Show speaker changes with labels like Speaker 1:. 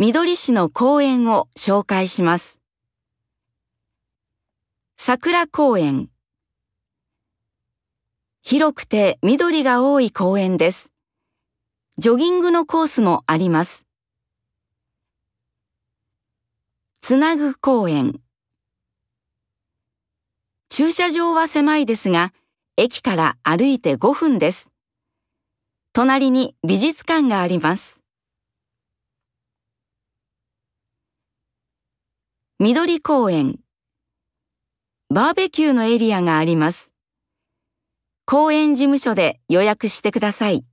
Speaker 1: 緑市の公園を紹介します。桜公園広くて緑が多い公園です。ジョギングのコースもあります。つなぐ公園駐車場は狭いですが、駅から歩いて5分です。隣に美術館があります。緑公園バーベキューのエリアがあります。公園事務所で予約してください。